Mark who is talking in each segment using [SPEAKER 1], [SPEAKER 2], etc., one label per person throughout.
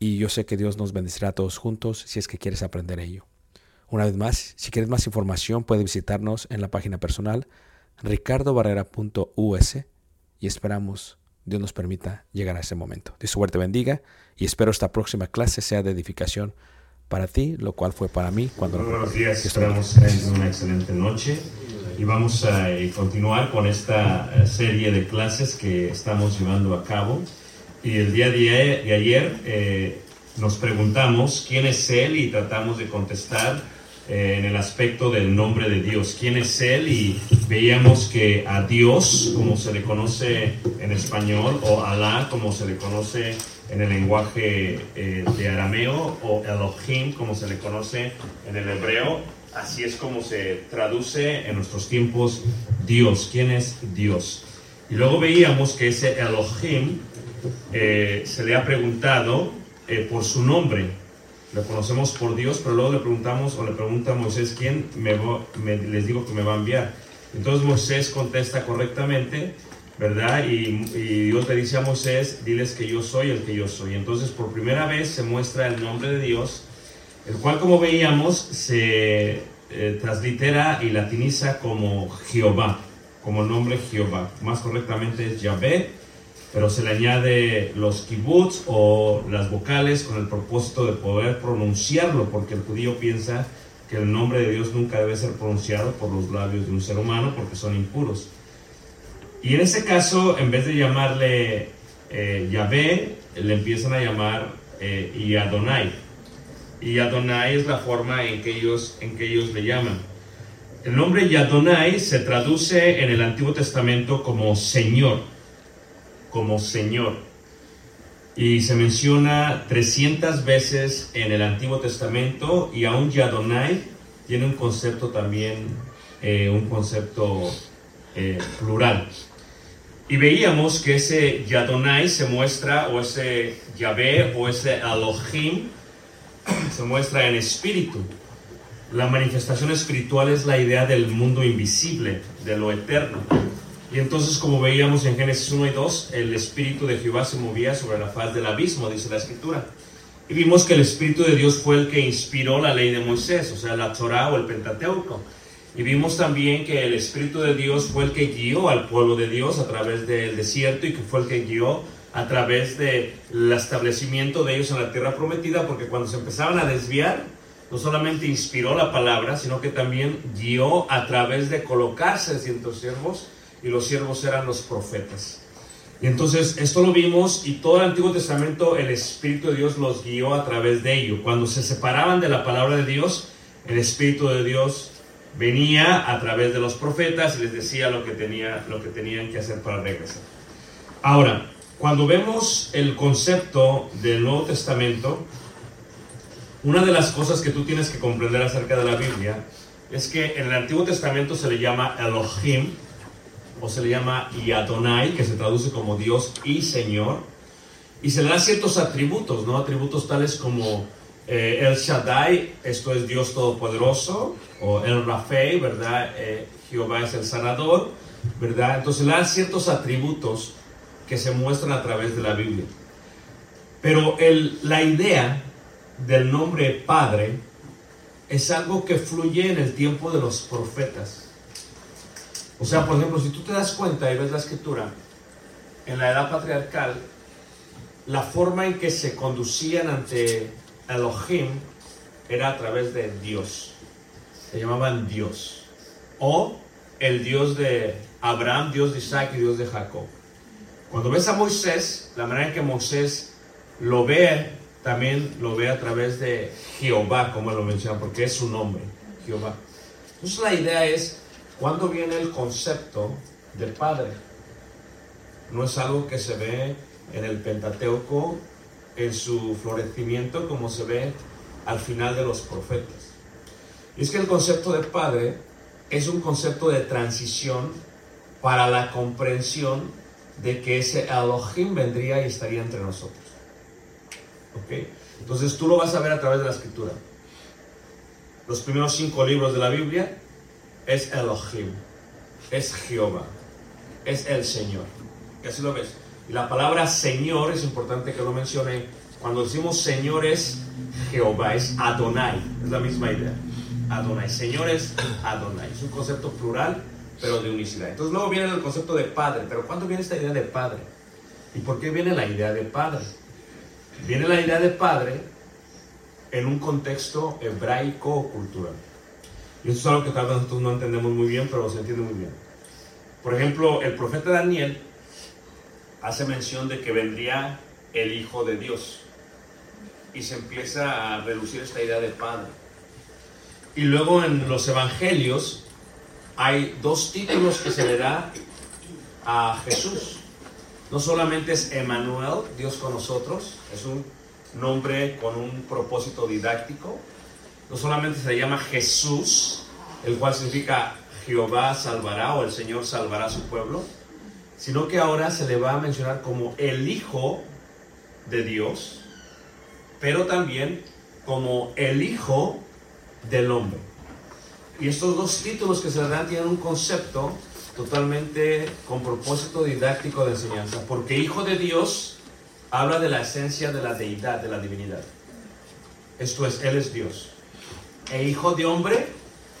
[SPEAKER 1] y yo sé que Dios nos bendecirá a todos juntos si es que quieres aprender ello. Una vez más, si quieres más información, puedes visitarnos en la página personal ricardobarrera.us y esperamos Dios nos permita llegar a ese momento. Dios suerte bendiga y espero esta próxima clase sea de edificación para ti, lo cual fue para mí cuando
[SPEAKER 2] Muy buenos días, esperamos que una excelente noche y vamos a eh, continuar con esta eh, serie de clases que estamos llevando a cabo. Y el día de, ayer eh, nos preguntamos quién es Él y tratamos de contestar eh, en el aspecto del nombre de Dios. ¿Quién es Él? Y veíamos que a Dios, como se le conoce en español, o Alá, como se le conoce en el lenguaje eh, de arameo, o Elohim, como se le conoce en el hebreo, así es como se traduce en nuestros tiempos Dios. ¿Quién es Dios? Y luego veíamos que ese Elohim eh, se le ha preguntado eh, por su nombre. Lo conocemos por Dios, pero luego le preguntamos o le pregunta a Moisés quién me, me- les digo que me va a enviar. Entonces Moisés contesta correctamente, ¿verdad? Y, y Dios le dice a Moisés, diles que yo soy el que yo soy. Entonces por primera vez se muestra el nombre de Dios, el cual como veíamos se eh, translitera y latiniza como Jehová, como nombre Jehová. Más correctamente es Yahvé,
[SPEAKER 1] pero se le añade los kibbutz o las vocales con el propósito de poder pronunciarlo, porque el judío piensa que el nombre de Dios nunca debe ser pronunciado por los labios de un ser humano porque son impuros. Y en ese caso, en vez de llamarle eh, Yahvé, le empiezan a llamar eh, y es la forma en que ellos, en que ellos le llaman. El nombre Yadonai se traduce en el Antiguo Testamento como Señor, como Señor. Y se menciona 300 veces en el Antiguo Testamento y aún Yadonai tiene un concepto también, eh, un concepto eh, plural. Y veíamos que ese Yadonai se muestra, o ese Yahvé, o ese Elohim, se muestra en espíritu. La manifestación espiritual es la idea del mundo invisible, de lo eterno. Y entonces, como veíamos en Génesis 1 y 2, el espíritu de Jehová se movía sobre la faz del abismo, dice la escritura. Y vimos que el espíritu de Dios fue el que inspiró la ley de Moisés, o sea, la Torah o el Pentateuco. Y vimos también que el Espíritu de Dios fue el que guió al pueblo de Dios a través del desierto y que fue el que guió a través del establecimiento de ellos en la tierra prometida, porque cuando se empezaban a desviar, no solamente inspiró la palabra, sino que también guió a través de colocarse cientos siervos, y los siervos eran los profetas. Y entonces esto lo vimos y todo el Antiguo Testamento el Espíritu de Dios los guió a través de ello. Cuando se separaban de la palabra de Dios, el Espíritu de Dios venía a través de los profetas y les decía lo que, tenía, lo que tenían que hacer para regresar. Ahora, cuando vemos el concepto del Nuevo Testamento, una de las cosas que tú tienes que comprender acerca de la Biblia es que en el Antiguo Testamento se le llama Elohim o se le llama Yadonai, que se traduce como Dios y Señor, y se le da ciertos atributos, ¿no? Atributos tales como eh, El Shaddai, esto es Dios Todopoderoso, o El Rafei, ¿verdad? Eh, Jehová es el sanador, ¿verdad? Entonces le dan ciertos atributos que se muestran a través de la Biblia. Pero la idea del nombre Padre es algo que fluye en el tiempo de los profetas. O sea, por ejemplo, si tú te das cuenta y ves la escritura, en la edad patriarcal, la forma en que se conducían ante Elohim era a través de Dios. Se llamaban Dios. O el Dios de Abraham, Dios de Isaac y Dios de Jacob. Cuando ves a Moisés, la manera en que Moisés lo ve, también lo ve a través de Jehová, como lo menciona, porque es su nombre, Jehová. Entonces la idea es, ¿cuándo viene el concepto del Padre? No es algo que se ve en el Pentateuco, en su florecimiento, como se ve al final de los profetas. Y es que el concepto de Padre es un concepto de transición para la comprensión de que ese Elohim vendría y estaría entre nosotros. ¿Ok? Entonces tú lo vas a ver a través de la escritura. Los primeros cinco libros de la Biblia es Elohim, es Jehová, es el Señor. Y así lo ves. Y la palabra Señor es importante que lo mencione. Cuando decimos Señor es Jehová, es Adonai, es la misma idea. Adonai, Señor es Adonai, es un concepto plural, pero de unicidad. Entonces luego viene el concepto de Padre, pero ¿cuándo viene esta idea de Padre? ¿Y por qué viene la idea de Padre? Viene la idea de Padre en un contexto hebraico o cultural. Y eso es algo que tal vez nosotros no entendemos muy bien, pero se entiende muy bien. Por ejemplo, el profeta Daniel hace mención de que vendría el Hijo de Dios. Y se empieza a reducir esta idea de Padre. Y luego en los Evangelios hay dos títulos que se le da a Jesús. No solamente es Emmanuel, Dios con nosotros, es un nombre con un propósito didáctico. No solamente se llama Jesús, el cual significa Jehová salvará o el Señor salvará a su pueblo, sino que ahora se le va a mencionar como el Hijo de Dios, pero también como el Hijo del Hombre. Y estos dos títulos que se le dan tienen un concepto totalmente con propósito didáctico de enseñanza, porque Hijo de Dios habla de la esencia de la deidad, de la divinidad. Esto es, Él es Dios. E Hijo de Hombre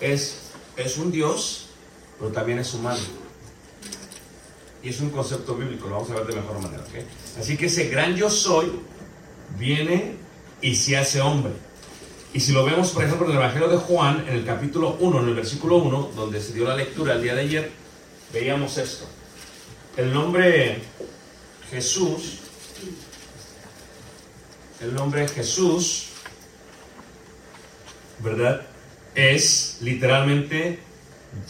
[SPEAKER 1] es, es un Dios, pero también es humano. y es un concepto bíblico, lo vamos a ver de mejor manera. ¿ok? Así que ese gran yo soy viene y se hace hombre. Y si lo vemos, por ejemplo, en el Evangelio de Juan, en el capítulo 1, en el versículo 1, donde se dio la lectura el día de ayer, veíamos esto. El nombre Jesús, el nombre Jesús, ¿verdad? Es literalmente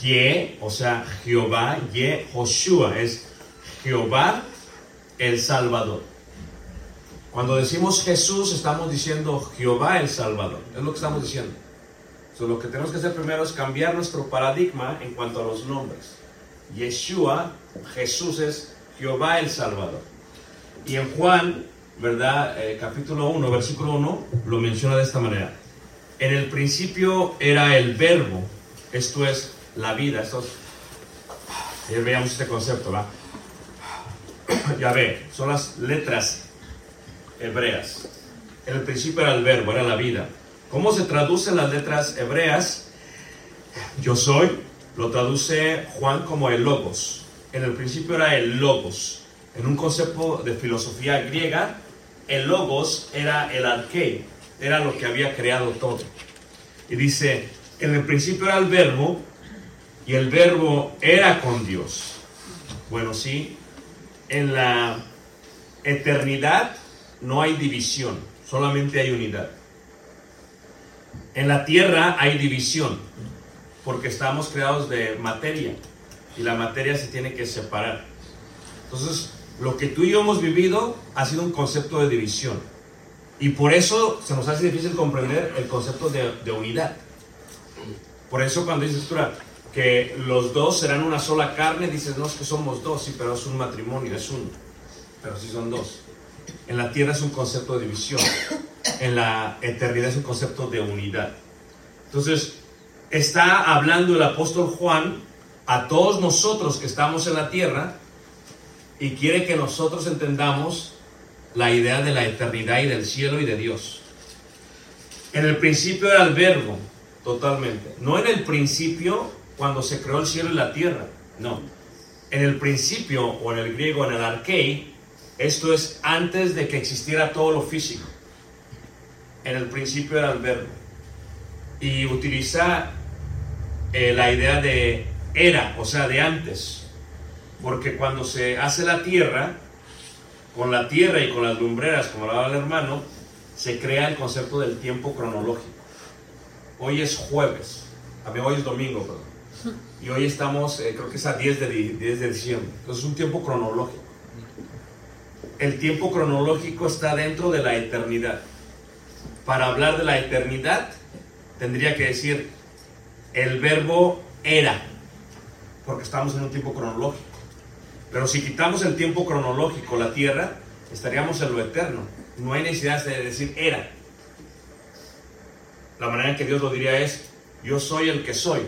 [SPEAKER 1] Ye, o sea, Jehová, Ye, Joshua, es Jehová el Salvador. Cuando decimos Jesús, estamos diciendo Jehová el Salvador. Es lo que estamos diciendo. Lo que tenemos que hacer primero es cambiar nuestro paradigma en cuanto a los nombres. Yeshua, Jesús es Jehová el Salvador. Y en Juan, ¿verdad? Eh, capítulo 1, versículo 1, lo menciona de esta manera. En el principio era el verbo, esto es la vida. Esto es- veíamos este concepto, ¿va? Ya ve, son las letras hebreas. En el principio era el verbo, era la vida. ¿Cómo se traducen las letras hebreas? Yo soy, lo traduce Juan como el logos. En el principio era el logos. En un concepto de filosofía griega, el logos era el arqué, era lo que había creado todo. Y dice, en el principio era el verbo y el verbo era con Dios. Bueno, sí, en la eternidad no hay división, solamente hay unidad. En la tierra hay división, porque estamos creados de materia y la materia se tiene que separar. Entonces, lo que tú y yo hemos vivido ha sido un concepto de división. Y por eso se nos hace difícil comprender el concepto de, unidad. Por eso cuando dice escritura que los dos serán una sola carne, dices, no es que somos dos, sí, pero es un matrimonio, es uno. Pero sí son dos. En la tierra es un concepto de división. En la eternidad es un concepto de unidad. Entonces, está hablando el apóstol Juan a todos nosotros que estamos en la tierra y quiere que nosotros entendamos la idea de la eternidad y del cielo y de Dios. En el principio era el verbo, totalmente. No en el principio cuando se creó el cielo y la tierra, no. En el principio, o en el griego, en el arquei, esto es antes de que existiera todo lo físico. En el principio era el verbo. Y utiliza eh, la idea de era, o sea, de antes. Porque cuando se hace la tierra, con la tierra y con las lumbreras, como hablaba el hermano, se crea el concepto del tiempo cronológico. Hoy es jueves, a mí hoy es domingo, perdón. Y hoy estamos, eh, creo que es a 10 de, di- 10 de diciembre. Entonces es un tiempo cronológico. El tiempo cronológico está dentro de la eternidad. Para hablar de la eternidad, tendría que decir el verbo era, porque estamos en un tiempo cronológico. Pero si quitamos el tiempo cronológico, la tierra, estaríamos en lo eterno. No hay necesidad de decir era. La manera en que Dios lo diría es, yo soy el que soy.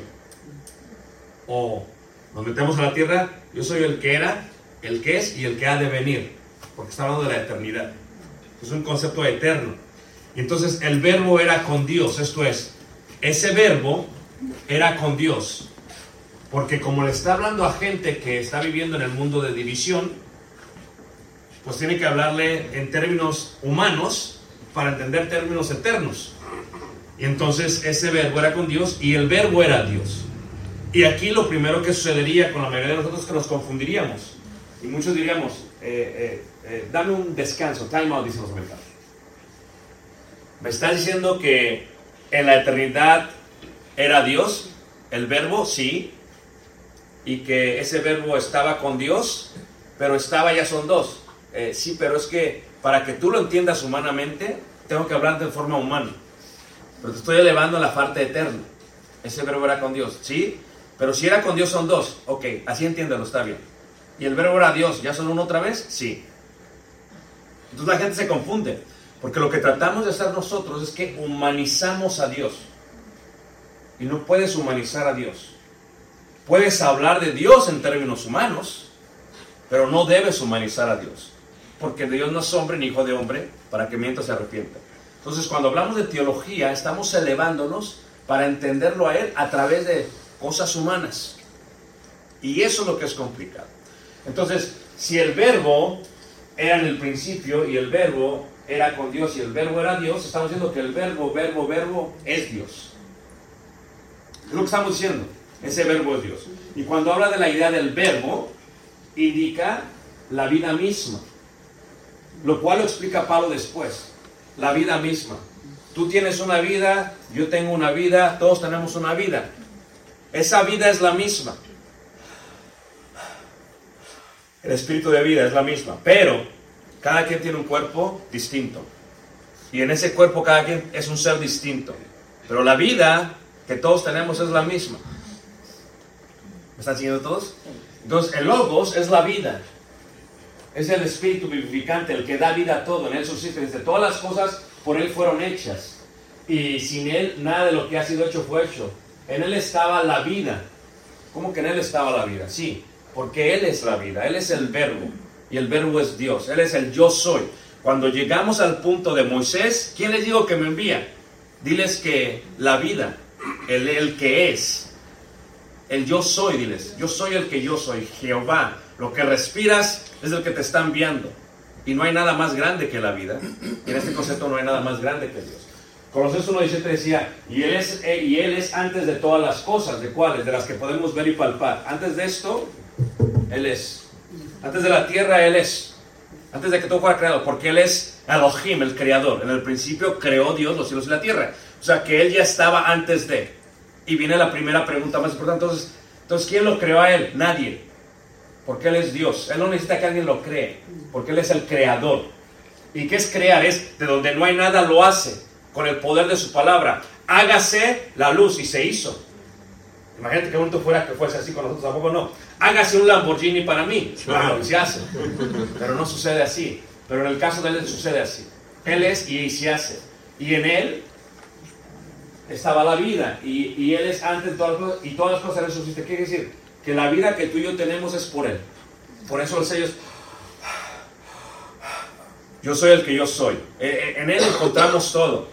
[SPEAKER 1] O nos metemos a la tierra, yo soy el que era, el que es y el que ha de venir. Porque está hablando de la eternidad. Es un concepto eterno. Y entonces el verbo era con Dios, esto es, ese verbo era con Dios. Porque como le está hablando a gente que está viviendo en el mundo de división, pues tiene que hablarle en términos humanos para entender términos eternos. Y entonces ese verbo era con Dios y el verbo era Dios. Y aquí lo primero que sucedería con la mayoría de nosotros es que nos confundiríamos. Y muchos diríamos, eh, eh, eh, dame un descanso, time out, dicen los americanos. ¿Me estás diciendo que en la eternidad era Dios? El verbo, sí. Y que ese verbo estaba con Dios, pero estaba ya son dos. Eh, sí, pero es que para que tú lo entiendas humanamente, tengo que hablar de forma humana. Pero te estoy elevando a la parte eterna. Ese verbo era con Dios, ¿sí? Pero si era con Dios son dos. Ok, así entiéndelo, está bien. ¿Y el verbo era Dios? ¿Ya son uno otra vez? Sí. Entonces la gente se confunde. Porque lo que tratamos de hacer nosotros es que humanizamos a Dios. Y no puedes humanizar a Dios. Puedes hablar de Dios en términos humanos, pero no debes humanizar a Dios. Porque Dios no es hombre ni hijo de hombre para que mientras se arrepienta. Entonces, cuando hablamos de teología, estamos elevándonos para entenderlo a Él a través de cosas humanas. Y eso es lo que es complicado. Entonces, si el verbo era en el principio y el verbo era con Dios y el verbo era Dios, estamos diciendo que el verbo, verbo, verbo es Dios. Es lo que estamos diciendo. Ese verbo es Dios. Y cuando habla de la idea del verbo, indica la vida misma. Lo cual lo explica Pablo después. La vida misma. Tú tienes una vida, yo tengo una vida, todos tenemos una vida. Esa vida es la misma. El espíritu de vida es la misma, pero cada quien tiene un cuerpo distinto. Y en ese cuerpo cada quien es un ser distinto. Pero la vida que todos tenemos es la misma. ¿Me están siguiendo todos? Entonces, el logos es la vida. Es el espíritu vivificante, el que da vida a todo. En él subsiste. Dice, todas las cosas por él fueron hechas. Y sin él nada de lo que ha sido hecho fue hecho. En él estaba la vida. ¿Cómo que en él estaba la vida? Sí, porque él es la vida. Él es el verbo. Y el verbo es Dios. Él es el yo soy. Cuando llegamos al punto de Moisés, ¿quién les digo que me envía? Diles que la vida, el, el que es, el yo soy, diles, yo soy el que yo soy, Jehová. Lo que respiras es el que te está enviando. Y no hay nada más grande que la vida. Y en este concepto no hay nada más grande que Dios. Colosenses 1.17 decía, y él, es, eh, y él es antes de todas las cosas, ¿de cuáles? De las que podemos ver y palpar. Antes de esto, Él es. Antes de la tierra, Él es. Antes de que todo fuera creado, porque Él es Elohim, el creador. En el principio creó Dios los cielos y la tierra. O sea que Él ya estaba antes de. Y viene la primera pregunta más importante. Entonces, entonces ¿quién lo creó a Él? Nadie. Porque Él es Dios. Él no necesita que alguien lo cree. Porque Él es el creador. ¿Y qué es crear? Es de donde no hay nada, lo hace. Con el poder de su palabra. Hágase la luz y se hizo. Imagínate que bonito fuera que fuese así con nosotros, tampoco no. Hágase un Lamborghini para mí. Claro, y se hace. Pero no sucede así. Pero en el caso de él sucede así. Él es y se hace. Y en él estaba la vida. Y, y él es antes de todas las cosas. Y todas las cosas. ¿Qué quiere decir? Que la vida que tú y yo tenemos es por él. Por eso el sello es yo soy el que yo soy. Eh, eh, En él encontramos todo.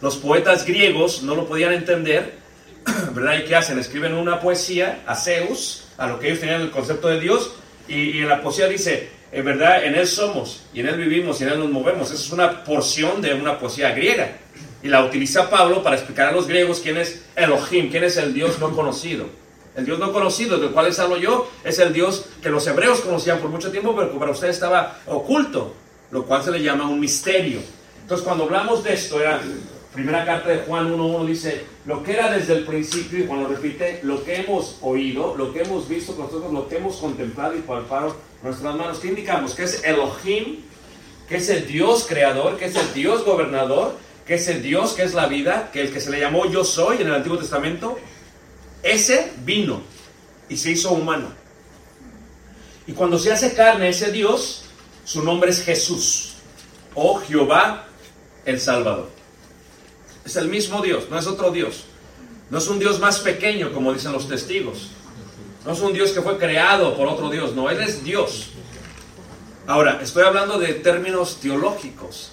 [SPEAKER 1] Los poetas griegos no lo podían entender, ¿verdad? ¿Y qué hacen? Escriben una poesía a Zeus, a lo que ellos tenían el concepto de Dios, y, y en la poesía dice, en verdad, en él somos, y en él vivimos, y en él nos movemos. Esa es una porción de una poesía griega. Y la utiliza Pablo para explicar a los griegos quién es Elohim, quién es el Dios no conocido. El Dios no conocido, del cual les hablo yo, es el Dios que los hebreos conocían por mucho tiempo, pero que para ustedes estaba oculto, lo cual se le llama un misterio. Entonces, cuando hablamos de esto, era primera carta de Juan 1.1 dice, lo que era desde el principio, y Juan repite, lo que hemos oído, lo que hemos visto nosotros, lo que hemos contemplado y palpado nuestras manos, ¿qué indicamos? Que es Elohim, que es el Dios creador, que es el Dios gobernador, que es el Dios que es la vida, que el que se le llamó yo soy en el Antiguo Testamento, ese vino y se hizo humano. Y cuando se hace carne ese Dios, su nombre es Jesús o Jehová el Salvador. Es el mismo Dios, no es otro Dios. No es un Dios más pequeño, como dicen los testigos. No es un Dios que fue creado por otro Dios, no, Él es Dios. Ahora, estoy hablando de términos teológicos,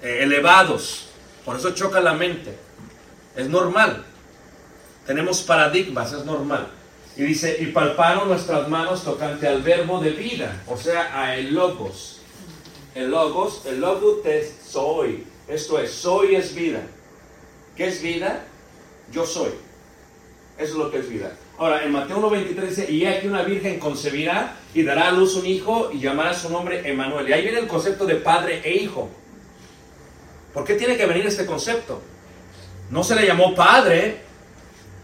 [SPEAKER 1] eh, elevados, por eso choca la mente. Es normal. Tenemos paradigmas, es normal. Y dice, y palparon nuestras manos tocante al verbo de vida, o sea, a el logos. El logos, el logos es soy. Esto es, soy es vida. ¿Qué es vida? Yo soy. Eso es lo que es vida. Ahora, en Mateo 1.23 dice, y aquí una virgen concebirá y dará a luz un hijo y llamará su nombre Emanuel. Y ahí viene el concepto de padre e hijo. ¿Por qué tiene que venir este concepto? No se le llamó padre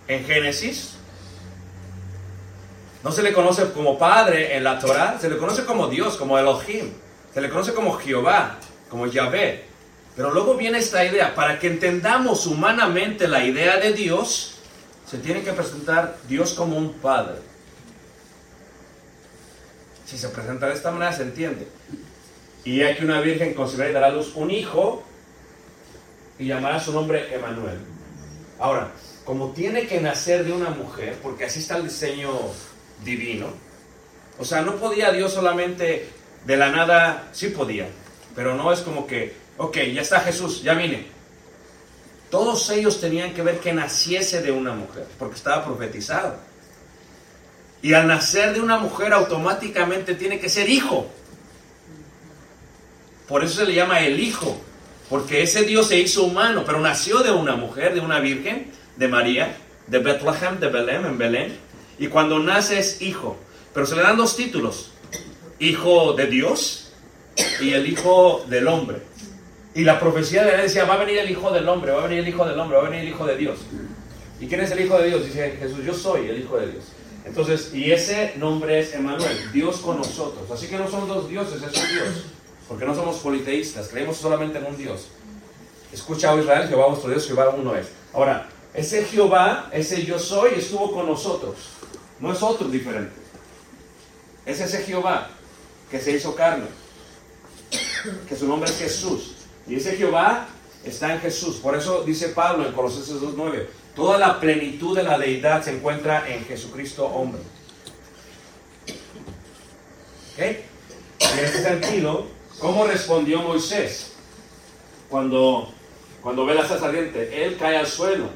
[SPEAKER 1] en Génesis. No se le conoce como padre en la Torah, se le conoce como Dios, como Elohim. Se le conoce como Jehová, como Yahvé. Pero luego viene esta idea, para que entendamos humanamente la idea de Dios, se tiene que presentar Dios como un padre. Si se presenta de esta manera, se entiende. Y hay que una virgen concebirá y dará a luz un hijo y llamará su nombre Emanuel. Ahora, como tiene que nacer de una mujer, porque así está el diseño divino, o sea, no podía Dios solamente de la nada, sí podía, pero no es como que, ok, ya está Jesús, ya vine. Todos ellos tenían que ver que naciese de una mujer, porque estaba profetizado. Y al nacer de una mujer automáticamente tiene que ser hijo. Por eso se le llama el hijo, porque ese Dios se hizo humano, pero nació de una mujer, de una virgen, de María, de Bethlehem, de Belén, en Belén. Y cuando nace es hijo. Pero se le dan dos títulos, hijo de Dios y el hijo del hombre. Y la profecía de él decía, va a venir el hijo del hombre, va a venir el hijo del hombre, va a venir el hijo de Dios. ¿Y quién es el hijo de Dios? Dice Jesús, yo soy el hijo de Dios. Entonces, y ese nombre es Emmanuel, Dios con nosotros. Así que no son dos dioses, es un Dios. Porque no somos politeístas, creemos solamente en un Dios. Escucha, oh Israel, Jehová vuestro Dios, Jehová uno es. Ahora, ese Jehová, ese yo soy, estuvo con nosotros. No es otro diferente. Es ese Jehová que se hizo carne. Que su nombre es Jesús. Y ese Jehová está en Jesús. Por eso dice Pablo en Colosenses 2.9. Toda la plenitud de la deidad se encuentra en Jesucristo hombre. ¿Ok? En ese sentido, ¿cómo respondió Moisés cuando, cuando ve la zarza ardiente? Él cae al suelo.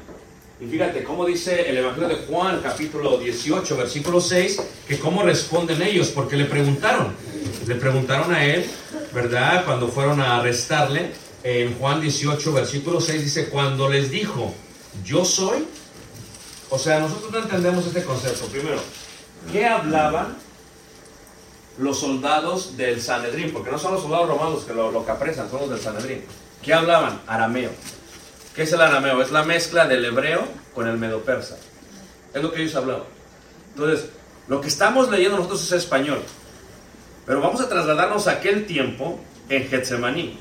[SPEAKER 1] Y fíjate cómo dice el Evangelio de Juan, capítulo 18, versículo 6, que cómo responden ellos, porque le preguntaron, le preguntaron a él, ¿verdad? Cuando fueron a arrestarle, en Juan 18, versículo 6 dice, cuando les dijo, yo soy, o sea, nosotros no entendemos este concepto. Primero, ¿qué hablaban los soldados del Sanedrín? Porque no son los soldados romanos que lo, lo que son los del Sanedrín. ¿Qué hablaban? Arameo. ¿Qué es el arameo? Es la mezcla del hebreo con el medo-persa. Es lo que ellos hablaban. Entonces, lo que estamos leyendo nosotros es español. Pero vamos a trasladarnos a aquel tiempo en Getsemaní.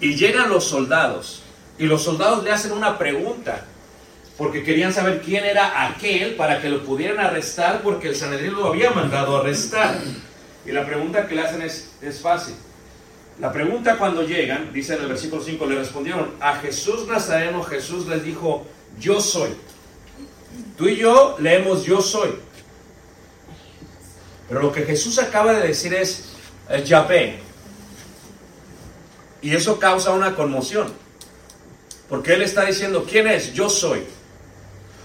[SPEAKER 1] Y llegan los soldados. Y los soldados le hacen una pregunta. Porque querían saber quién era aquel para que lo pudieran arrestar porque el Sanedrín lo había mandado a arrestar. Y la pregunta que le hacen es, fácil. La pregunta cuando llegan, dice en el versículo 5, le respondieron, a Jesús Nazareno Jesús les dijo, yo soy. Tú y yo leemos yo soy. Pero lo que Jesús acaba de decir es Yahvé. Y eso causa una conmoción. Porque Él está diciendo, ¿quién es? Yo soy.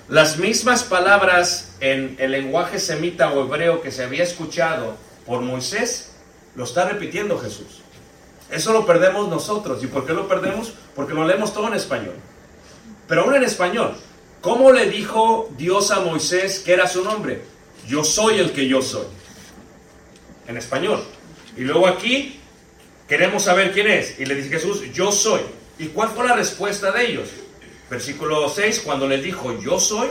[SPEAKER 1] Las mismas palabras en el lenguaje semita o hebreo que se había escuchado por Moisés, lo está repitiendo Jesús. Eso lo perdemos nosotros. ¿Y por qué lo perdemos? Porque lo leemos todo en español. Pero aún en español, ¿cómo le dijo Dios a Moisés que era su nombre? Yo soy el que yo soy. En español. Y luego aquí queremos saber quién es. Y le dice Jesús, yo soy. ¿Y cuál fue la respuesta de ellos? Versículo 6, cuando les dijo, yo soy,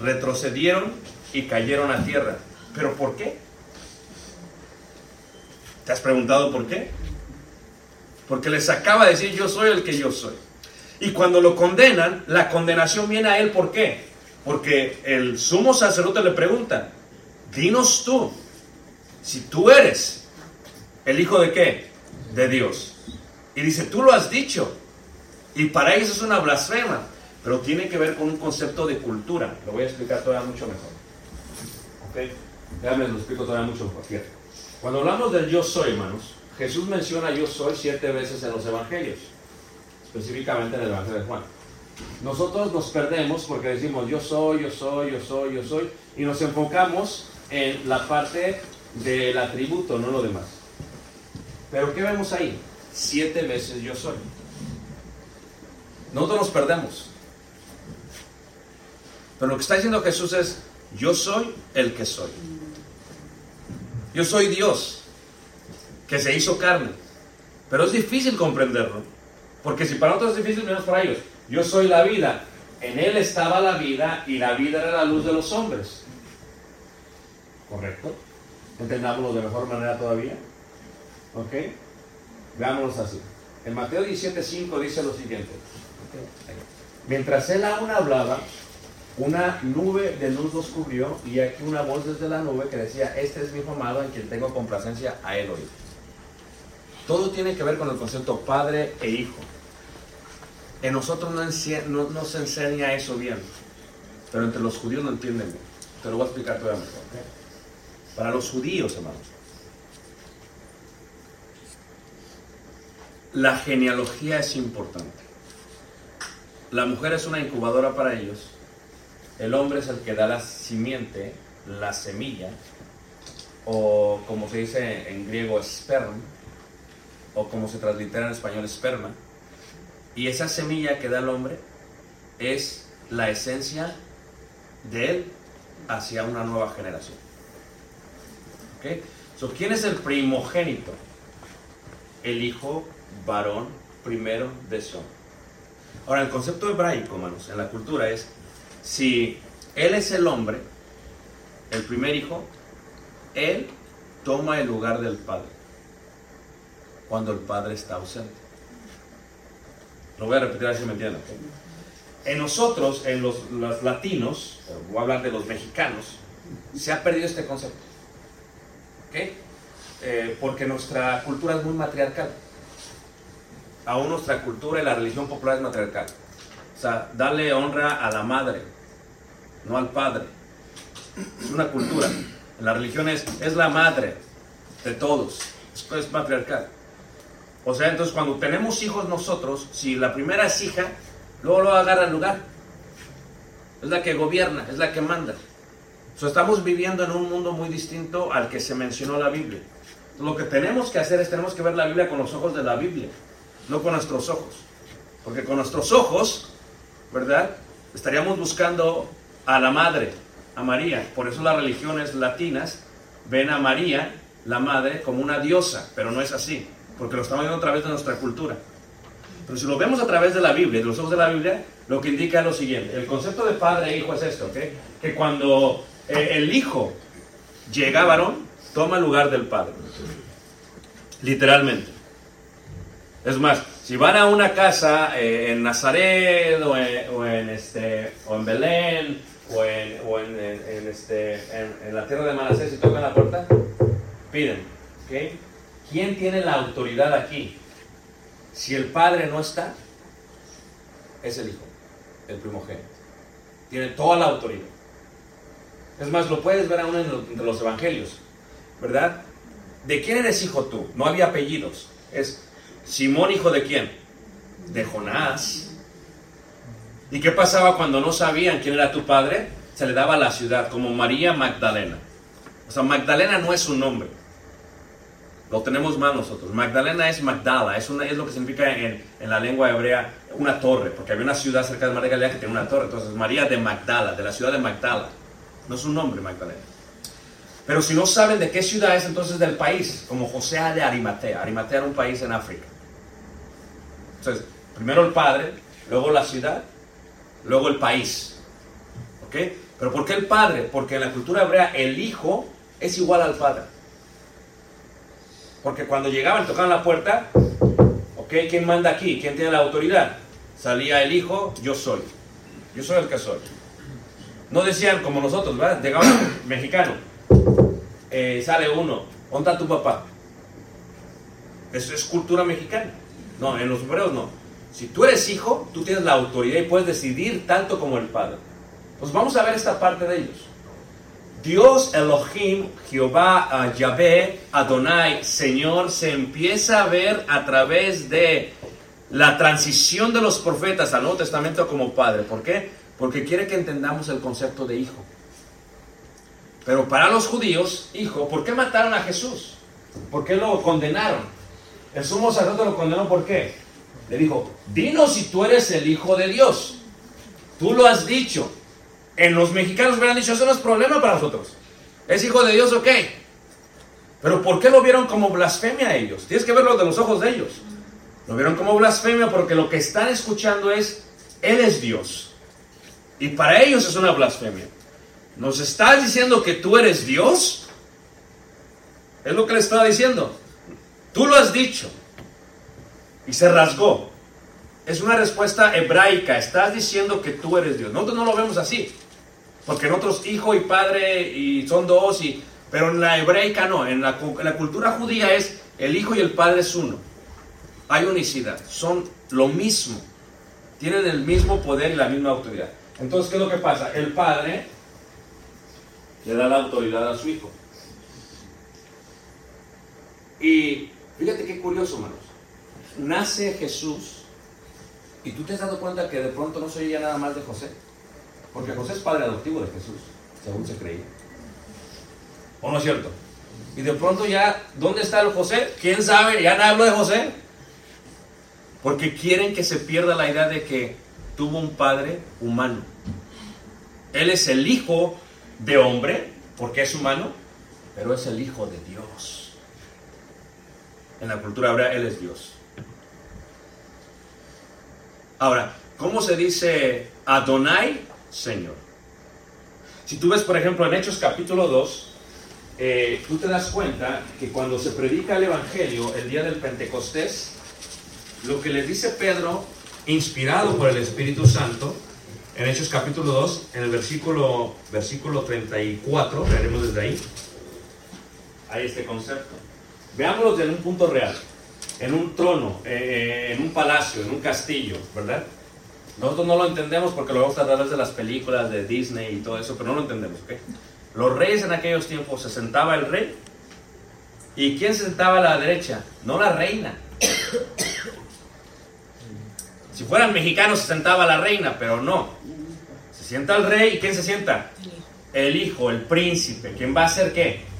[SPEAKER 1] retrocedieron y cayeron a tierra. ¿Pero por qué? ¿Te has preguntado por qué? Porque les acaba de decir, yo soy el que yo soy. Y cuando lo condenan, la condenación viene a él, ¿por qué? Porque el sumo sacerdote le pregunta, dinos tú, si tú eres el hijo de qué? De Dios. Y dice, tú lo has dicho. Y para ellos es una blasfema, pero tiene que ver con un concepto de cultura. Lo voy a explicar todavía mucho mejor. ¿Ok? Déjame lo explico todavía mucho mejor. Cuando hablamos del yo soy, hermanos, Jesús menciona yo soy siete veces en los evangelios, específicamente en el evangelio de Juan. Nosotros nos perdemos porque decimos yo soy, yo soy, yo soy, yo soy, y nos enfocamos en la parte del atributo, no lo demás. Pero ¿qué vemos ahí? Siete veces yo soy. Nosotros nos perdemos. Pero lo que está diciendo Jesús es, yo soy el que soy. Yo soy Dios, que se hizo carne. Pero es difícil comprenderlo. Porque si para nosotros es difícil, menos para ellos. Yo soy la vida. En Él estaba la vida y la vida era la luz de los hombres. ¿Correcto? ¿Entendámoslo de mejor manera todavía? ¿Ok? Veámoslo así. En Mateo 17.5 dice lo siguiente. Mientras él aún hablaba, una nube de luz los cubrió y aquí una voz desde la nube que decía, este es mi hijo amado en quien tengo complacencia a él oír. Todo tiene que ver con el concepto padre e hijo. En nosotros no, se enseña eso bien, pero entre los judíos no entienden bien. Te lo voy a explicar todavía mejor. Para los judíos, hermanos, la genealogía es importante. La mujer es una incubadora para ellos. El hombre es el que da la simiente la semilla, o como se dice en griego, sperm, o como se translitera en español, esperma. Y esa semilla que da el hombre es la esencia de él hacia una nueva generación. ¿Ok? So, ¿Quién es el primogénito? El hijo varón primero de hombre. Ahora, el concepto hebraico, hermanos, en la cultura es, si él es el hombre, el primer hijo, él toma el lugar del padre cuando el padre está ausente. Lo voy a repetir a ver si me entienden. En nosotros, en los, los latinos, voy a hablar de los mexicanos, se ha perdido este concepto. ¿Ok? Eh, porque nuestra cultura es muy matriarcal. Aún nuestra cultura y la religión popular es matriarcal. O sea, darle honra a la madre, no al padre. Es una cultura. La religión es, es la madre de todos. Esto es matriarcal. O sea, entonces cuando tenemos hijos nosotros, si la primera es hija, luego lo agarra el lugar. Es la que gobierna, es la que manda. O sea, estamos viviendo en un mundo muy distinto al que se mencionó en la Biblia. Lo que tenemos que hacer es tenemos que ver la Biblia con los ojos de la Biblia, no con nuestros ojos. Porque con nuestros ojos, ¿verdad? Estaríamos buscando a la madre, a María. Por eso las religiones latinas ven a María, la madre, como una diosa, pero no es así, porque lo estamos viendo a través de nuestra cultura. Pero si lo vemos a través de la Biblia, de los ojos de la Biblia, lo que indica es lo siguiente. El concepto de padre e hijo es esto, ¿ok? Que cuando eh, el hijo llega varón, toma el lugar del padre. Literalmente. Es más, si van a una casa eh, en Nazaret o en, este, o en Belén o, en, o en, este, en, la tierra de Manasés y tocan la puerta, piden. ¿ok? ¿Quién tiene la autoridad aquí? Si el padre no está, es el hijo, el primogénito. Tiene toda la autoridad. Es más, lo puedes ver aún en los evangelios, ¿verdad? ¿De quién eres hijo tú? No había apellidos. Es Simón, hijo de quién? De Jonás. ¿Y qué pasaba cuando no sabían quién era tu padre? Se le daba la ciudad, como María Magdalena. O sea, Magdalena no es un nombre. Lo tenemos más nosotros. Magdalena es Magdala, es, una, es lo que significa en, en la lengua hebrea una torre, porque había una ciudad cerca de María Galilea que tenía una torre. Entonces, María de Magdala, de la ciudad de Magdala. No es un nombre, Magdalena. Pero si no saben de qué ciudad es, entonces del país, como José de Arimatea. Arimatea era un país en África. Entonces, primero el padre, luego la ciudad, luego el país. ¿Ok? Pero ¿por qué el padre? Porque en la cultura hebrea el hijo es igual al padre. Porque cuando llegaban, tocaban la puerta, ¿ok? ¿Quién manda aquí? ¿Quién tiene la autoridad? Salía el hijo, yo soy. Yo soy el que soy. No decían como nosotros, ¿verdad? Llegaba un mexicano, eh, sale uno, ¿dónde tu papá? Eso es cultura mexicana. No, en los hebreos no. Si tú eres hijo, tú tienes la autoridad y puedes decidir tanto como el padre. Pues vamos a ver esta parte de ellos. Dios Elohim, Jehová, ah, Yahvé, Adonai, Señor, se empieza a ver a través de la transición de los profetas al Nuevo Testamento como padre. ¿Por qué? Porque quiere que entendamos el concepto de hijo. Pero para los judíos, hijo, ¿por qué mataron a Jesús? ¿Por qué lo condenaron? El sumo sacerdote lo condenó ¿por qué? Le dijo, dinos si tú eres el hijo de Dios. Tú lo has dicho. En los mexicanos hubieran dicho, eso no es problema para nosotros. Es hijo de Dios, ok. Pero ¿por qué lo vieron como blasfemia a ellos? Tienes que verlo de los ojos de ellos. Lo vieron como blasfemia porque lo que están escuchando es, Él es Dios. Y para ellos es una blasfemia. ¿Nos estás diciendo que tú eres Dios? Es lo que le estaba diciendo. Tú lo has dicho. Y se rasgó. Es una respuesta hebraica. Estás diciendo que tú eres Dios. Nosotros no lo vemos así. Porque nosotros hijo y padre y son dos. Y, pero en la hebraica no. En la, en la cultura judía es el hijo y el padre es uno. Hay unicidad. Son lo mismo. Tienen el mismo poder y la misma autoridad. Entonces, ¿qué es lo que pasa? El padre le da la autoridad a su hijo. Y fíjate qué curioso, hermanos. Nace Jesús y tú te has dado cuenta que de pronto no se oía nada más de José. Porque José es padre adoptivo de Jesús, según se creía. ¿O no es cierto? Y de pronto ya, ¿dónde está el José? ¿Quién sabe? Ya nadie habla de José. Porque quieren que se pierda la idea de que tuvo un padre humano. Él es el hijo de hombre, porque es humano, pero es el hijo de Dios. En la cultura hebrea, Él es Dios. Ahora, ¿cómo se dice Adonai? Señor. Si tú ves, por ejemplo, en Hechos capítulo 2, eh, tú te das cuenta que cuando se predica el Evangelio el día del Pentecostés, lo que le dice Pedro, inspirado por el Espíritu Santo, en Hechos capítulo 2, en el versículo, versículo 34, veremos desde ahí, hay este concepto. Veámoslo desde un punto real, en un trono, eh, en un palacio, en un castillo, ¿verdad? Nosotros no lo entendemos porque lo vemos a través de las películas de Disney y todo eso, pero no lo entendemos, ¿ok? Los reyes en aquellos tiempos se sentaba el rey. ¿Y quién se sentaba a la derecha? No la reina. Si fueran mexicanos se sentaba la reina, pero no. Se sienta el rey y ¿quién se sienta? El hijo, el príncipe. ¿Quién va a ser qué?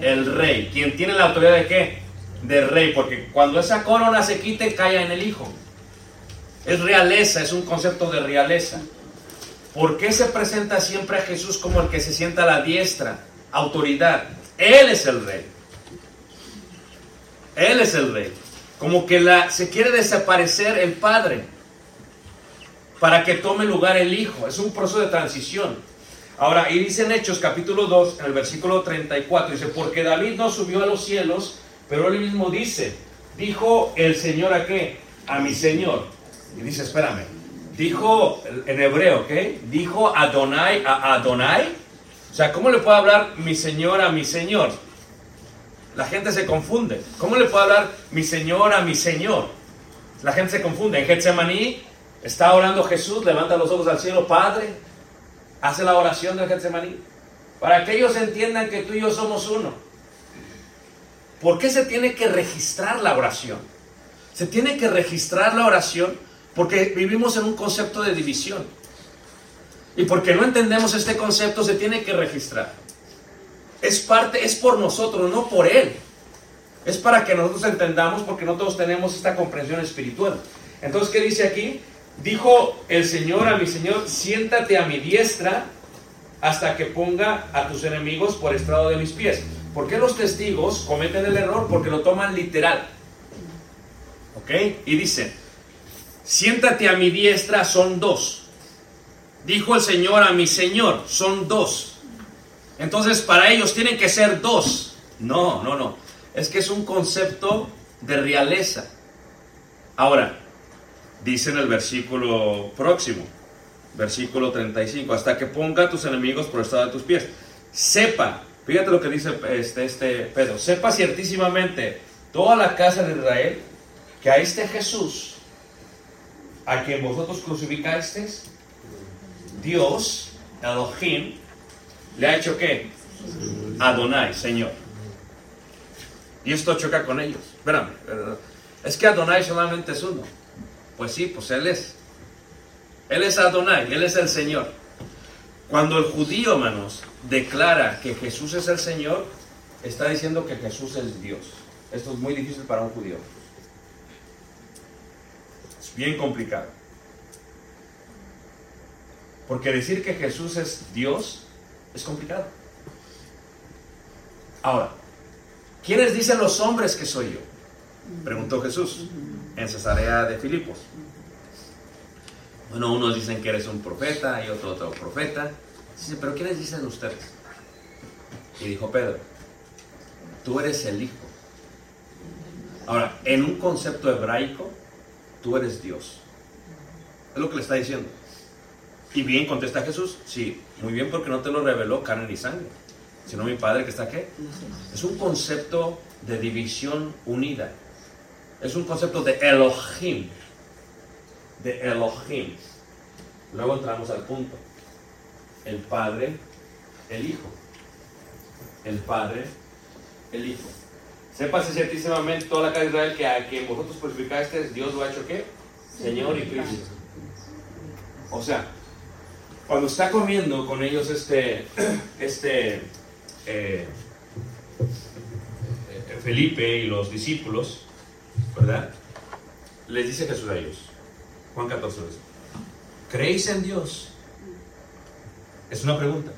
[SPEAKER 1] El rey. ¿Quién tiene la autoridad de qué? De rey, porque cuando esa corona se quite, cae en el hijo. Es realeza, es un concepto de realeza. ¿Por qué se presenta siempre a Jesús como el que se sienta a la diestra? Autoridad. Él es el rey. Él es el rey. Como que la, se quiere desaparecer el Padre para que tome lugar el Hijo. Es un proceso de transición. Ahora, y dice en Hechos capítulo 2, en el versículo 34, dice, porque David no subió a los cielos, pero él mismo dice, dijo el Señor a qué? A mi Señor. Y dice, espérame, dijo en hebreo, ¿ok? Dijo Adonai a Adonai. O sea, ¿cómo le puede hablar mi Señor a mi Señor? La gente se confunde. ¿Cómo le puede hablar mi Señor a mi Señor? La gente se confunde. En Getsemaní está orando Jesús, levanta los ojos al cielo, Padre, hace la oración del Getsemaní. Para que ellos entiendan que tú y yo somos uno. ¿Por qué se tiene que registrar la oración? Se tiene que registrar la oración porque vivimos en un concepto de división. Y porque no entendemos este concepto, se tiene que registrar. Es parte, es por nosotros, no por Él. Es para que nosotros entendamos porque no todos tenemos esta comprensión espiritual. Entonces, ¿qué dice aquí? Dijo el Señor a mi Señor, siéntate a mi diestra hasta que ponga a tus enemigos por estrado de mis pies. ¿Por qué los testigos cometen el error? Porque lo toman literal. ¿Ok? Y dice, siéntate a mi diestra son dos. Dijo el Señor a mi Señor, son dos. Entonces para ellos tienen que ser dos. No, no, no. Es que es un concepto de realeza. Ahora, dice en el versículo próximo, versículo 35, hasta que ponga tus enemigos por estado de tus pies. Sepa, fíjate lo que dice este, este Pedro, sepa ciertísimamente toda la casa de Israel que a este Jesús, a quien vosotros crucificasteis, Dios, Elohim, le ha hecho qué? Adonai, Señor. Y esto choca con ellos. Espérame, espérame. es que Adonai solamente es uno. Pues sí, pues Él es. Él es Adonai, Él es el Señor. Cuando el judío, hermanos, declara que Jesús es el Señor, está diciendo que Jesús es Dios. Esto es muy difícil para un judío. Es bien complicado. Porque decir que Jesús es Dios es complicado. Ahora, ¿quiénes dicen los hombres que soy yo? Preguntó Jesús en Cesarea de Filipos. Bueno, unos dicen que eres un profeta y otro otro profeta. Dice, pero ¿quiénes dicen ustedes? Y dijo Pedro, tú eres el Hijo. Ahora, en un concepto hebraico, tú eres Dios. Es lo que le está diciendo. Y bien, contesta Jesús, sí, muy bien porque no te lo reveló carne ni sangre, sino mi Padre que está aquí. Es un concepto de división unida. Es un concepto de Elohim. De Elohim. Luego entramos al punto. El Padre, el Hijo. El Padre, el Hijo. Sépase ciertísimamente toda la casa de Israel que a quien vosotros purificasteis, Dios lo ha hecho qué? Señor y Cristo. O sea, cuando está comiendo con ellos este, este eh, eh, Felipe y los discípulos, ¿verdad? Les dice Jesús a ellos, Juan 14, les dice, ¿creéis en Dios? Es una pregunta.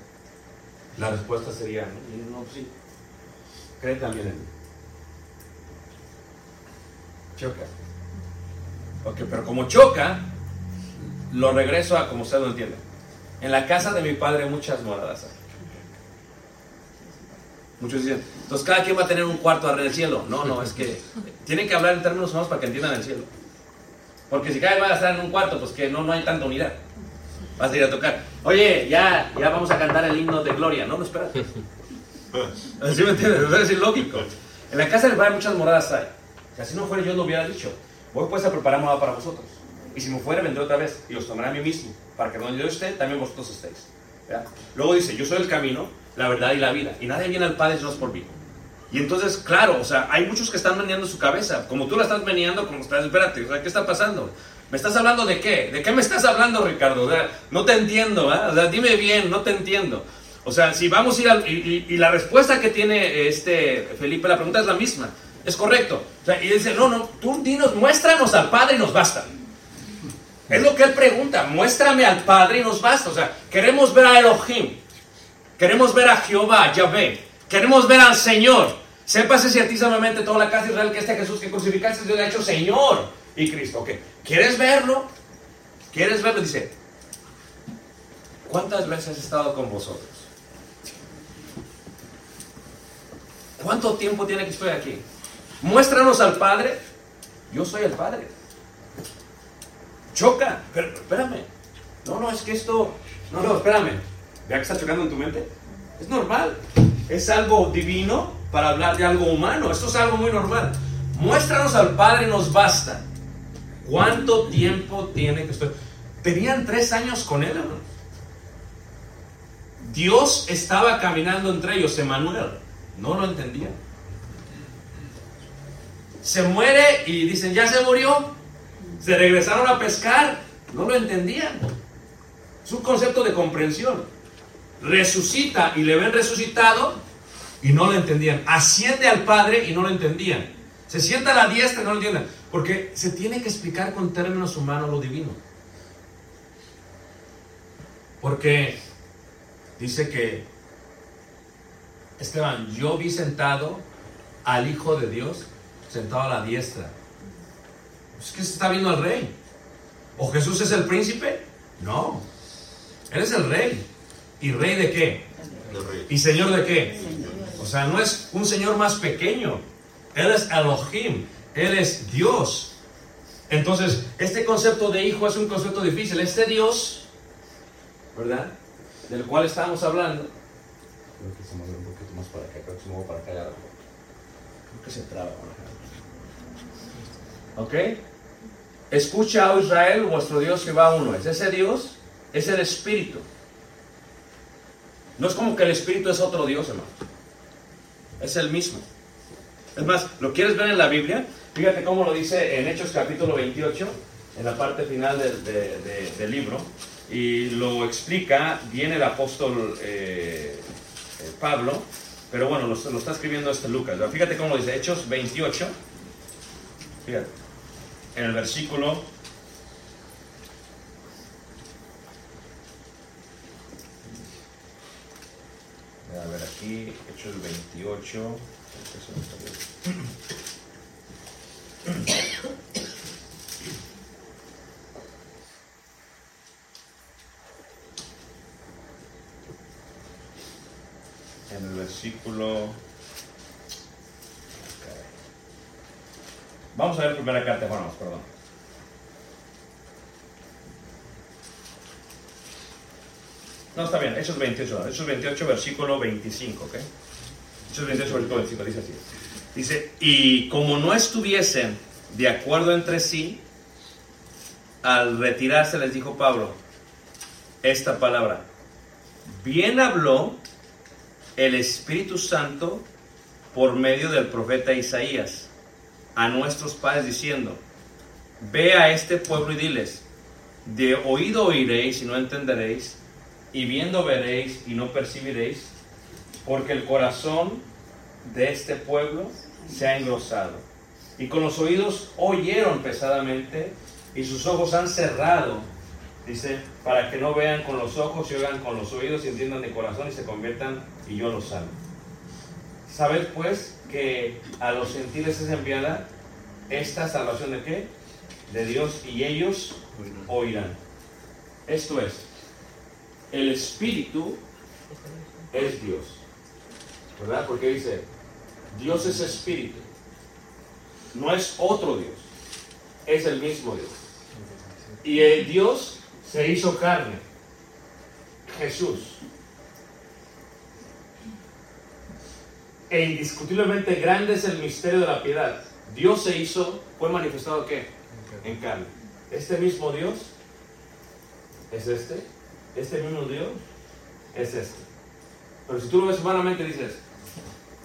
[SPEAKER 1] La respuesta sería, no, sí. Cree también en mí. Choca. Ok, pero como choca, lo regreso a como usted lo entiende. En la casa de mi padre muchas moradas. hay. Muchos dicen, entonces cada quien va a tener un cuarto arriba del cielo. No, no, es que tienen que hablar en términos humanos para que entiendan el cielo. Porque si cada quien va a estar en un cuarto, pues que no, no hay tanta unidad. Vas a ir a tocar. Oye, ya, ya vamos a cantar el himno de gloria. No, no, espera. ¿Sí me entiendes? Es ilógico. En la casa del padre muchas moradas hay. Si así no fuera, yo lo hubiera dicho. Voy pues a preparar morada para vosotros. Y si me fuera, vendré otra vez y os tomaré a mí mismo, para que donde yo esté, también vosotros estéis. Luego dice, yo soy el camino, la verdad y la vida. Y nadie viene al Padre si por mí. Y entonces, claro, o sea, hay muchos que están meneando su cabeza. Como tú la estás meneando, como estás, espérate, o sea, ¿qué está pasando? ¿Me estás hablando de qué? ¿De qué me estás hablando, Ricardo? O sea, no te entiendo, ¿eh? O sea, dime bien, no te entiendo. O sea, si vamos a ir al... Y, y- y la respuesta que tiene este Felipe, la pregunta es la misma. Es correcto. O sea, y dice, no, no, tú dinos, muéstranos al Padre y nos basta. Es lo que él pregunta, muéstrame al Padre y nos basta. O sea, queremos ver a Elohim, queremos ver a Jehová, Yahvé, queremos ver al Señor. Sépase ciertísimamente toda la casa de Israel que este Jesús que crucificaste Dios le ha hecho Señor y Cristo. Ok, ¿quieres verlo? ¿Quieres verlo? Dice, ¿cuántas veces he estado con vosotros? ¿Cuánto tiempo tiene que estoy aquí? Muéstranos al Padre. Yo soy el Padre. Choca. Pero espérame. No, no, es que esto. No, no, espérame. Vea que está chocando en tu mente. Es normal. Es algo divino para hablar de algo humano. Esto es algo muy normal. Muéstranos al Padre, nos basta. ¿Cuánto tiempo tiene que estoy? Tenían tres años con él, hermano. Dios estaba caminando entre ellos, Emanuel. No lo entendían. Se muere y dicen, ya se murió. Se regresaron a pescar. No lo entendían. Es un concepto de comprensión. Resucita y le ven resucitado y no lo entendían. Asciende al Padre y no lo entendían. Se sienta a la diestra y no lo entienden. Porque se tiene que explicar con términos humanos lo divino. Porque dice que, Esteban, yo vi sentado al Hijo de Dios sentado a la diestra. Es que se está viendo al rey. ¿O Jesús es el príncipe? No. Él es el rey. ¿Y rey de qué? ¿Y señor de qué? O sea, no es un señor más pequeño. Él es Elohim. Él es Dios. Entonces, este concepto de hijo es un concepto difícil. Este Dios, ¿verdad? Del cual estábamos hablando. Creo que se mueve un poquito más para acá. Creo que se mueve para acá. Creo que se traba. ¿Ok? Escucha, oh Israel, vuestro Dios Jehová uno es. Ese Dios es el Espíritu. No es como que el Espíritu es otro Dios, hermano. Es el mismo. Es más, ¿lo quieres ver en la Biblia? Fíjate cómo lo dice en Hechos capítulo 28, en la parte final del, de- de- del libro. Y lo explica bien el apóstol eh, eh, Pablo. Pero bueno, lo, lo está escribiendo este Lucas. Fíjate cómo lo dice. Hechos 28. Fíjate. En el versículo A ver, aquí, Hechos 28. Eso no está bien. En el versículo. Vamos a ver primera carta Juan, perdón. No, está bien, Hechos 28, Hechos 28, versículo 25, ¿ok? Hechos 28, versículo 25, dice así. Dice, y como no estuviesen de acuerdo entre sí, al retirarse les dijo Pablo esta palabra, bien habló el Espíritu Santo por medio del profeta Isaías a nuestros padres diciendo, ve a este pueblo y diles, de oído oiréis y no entenderéis, y viendo veréis y no percibiréis, porque el corazón de este pueblo se ha engrosado. Y con los oídos oyeron pesadamente y sus ojos han cerrado, dice, para que no vean con los ojos y oigan con los oídos y entiendan de corazón y se conviertan y yo los salvo. Sabed pues que a los gentiles es enviada esta salvación de qué? De Dios y ellos oirán. Esto es, el Espíritu es Dios. ¿Verdad? Porque dice, Dios es Espíritu. No es otro Dios. Es el mismo Dios. Y Dios se hizo carne. Jesús. E indiscutiblemente grande es el misterio de la piedad. Dios se hizo, fue manifestado ¿qué? En carne. Este mismo Dios es este. Este mismo Dios es este. Pero si tú lo ves humanamente dices,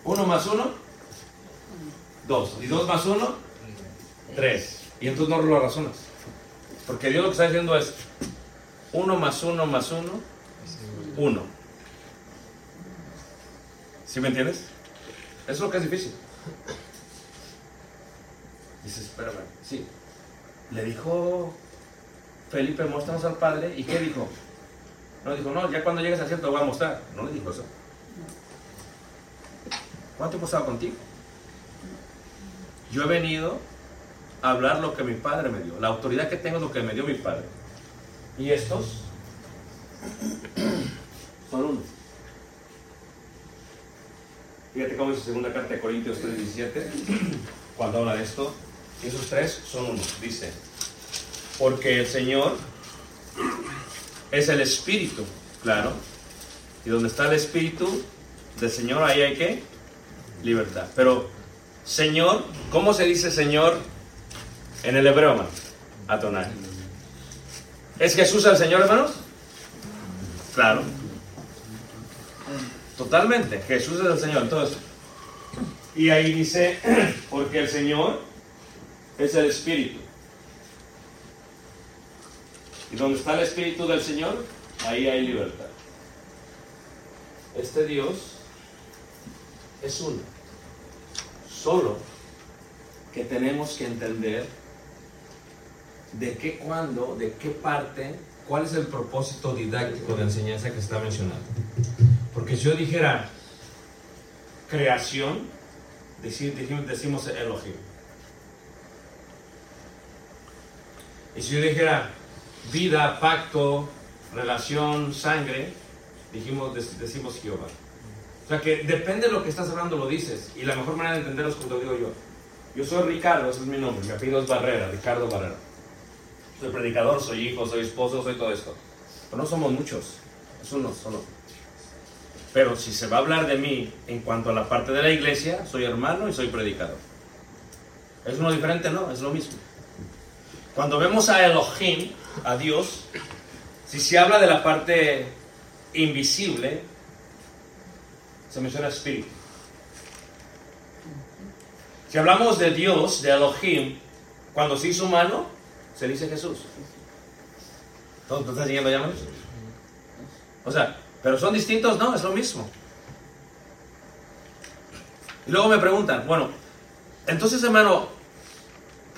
[SPEAKER 1] uno más uno, dos. Y dos más uno, tres. Y entonces no lo razonas. Porque Dios lo que está diciendo es, uno más uno más uno, uno. ¿Sí me entiendes? Eso es lo que es difícil. Dices, espérame, sí. Le dijo Felipe, mostramos al Padre, ¿y qué dijo? No dijo, no, ya cuando llegues a cierto voy a mostrar. No le dijo eso. ¿Cuánto he estado contigo? Yo he venido a hablar lo que mi padre me dio. La autoridad que tengo es lo que me dio mi padre. Y estos son uno. Fíjate cómo dice segunda carta de Corintios 3:17, cuando habla de esto. Esos tres son uno, dice. Porque el Señor es el Espíritu, claro. Y donde está el Espíritu del Señor, ahí hay que libertad. Pero, Señor, ¿cómo se dice Señor en el hebreo, hermano? Adonai. ¿Es Jesús el Señor, hermanos? Claro. Totalmente. Jesús es el Señor. Entonces, y ahí dice, porque el Señor es el Espíritu. Y donde está el Espíritu del Señor, ahí hay libertad. Este Dios es uno. Solo que tenemos que entender de qué cuándo, de qué parte, cuál es el propósito didáctico de enseñanza que está mencionando. Porque si yo dijera creación, deci- dijimos- decimos Elohim. Y si yo dijera vida, pacto, relación, sangre, dijimos, dec- decimos Jehová. O sea que depende de lo que estás hablando, lo dices. Y la mejor manera de entenderlo es como lo digo yo. Yo soy Ricardo, ese es mi nombre. Mi apellido es Barrera, Ricardo Barrera. Soy predicador, soy hijo, soy esposo, soy todo esto. Pero no somos muchos. Es uno, solo. Pero si se va a hablar de mí en cuanto a la parte de la iglesia, soy hermano y soy predicador. ¿Es uno diferente? No, es lo mismo. Cuando vemos a Elohim, a Dios, si se habla de la parte invisible, se menciona espíritu. Si hablamos de Dios, de Elohim, cuando se hizo humano, se dice Jesús. ¿Todos me están siguiendo ya, manos? O sea, pero son distintos, no, es lo mismo. Y luego me preguntan, bueno, entonces hermano,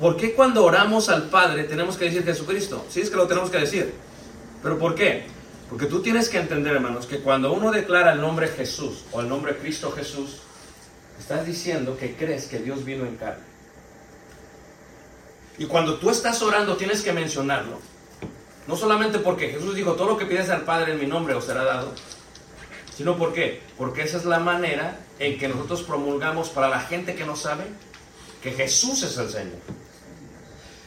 [SPEAKER 1] ¿por qué cuando oramos al Padre tenemos que decir Jesucristo? Sí, es que lo tenemos que decir. ¿Pero por qué? Porque tú tienes que entender, hermanos, que cuando uno declara el nombre Jesús o el nombre Cristo Jesús, estás diciendo que crees que Dios vino en carne. Y cuando tú estás orando tienes que mencionarlo. No solamente porque Jesús dijo, todo lo que pides al Padre en mi nombre os será dado, sino ¿por qué? Porque esa es la manera en que nosotros promulgamos para la gente que no sabe que Jesús es el Señor.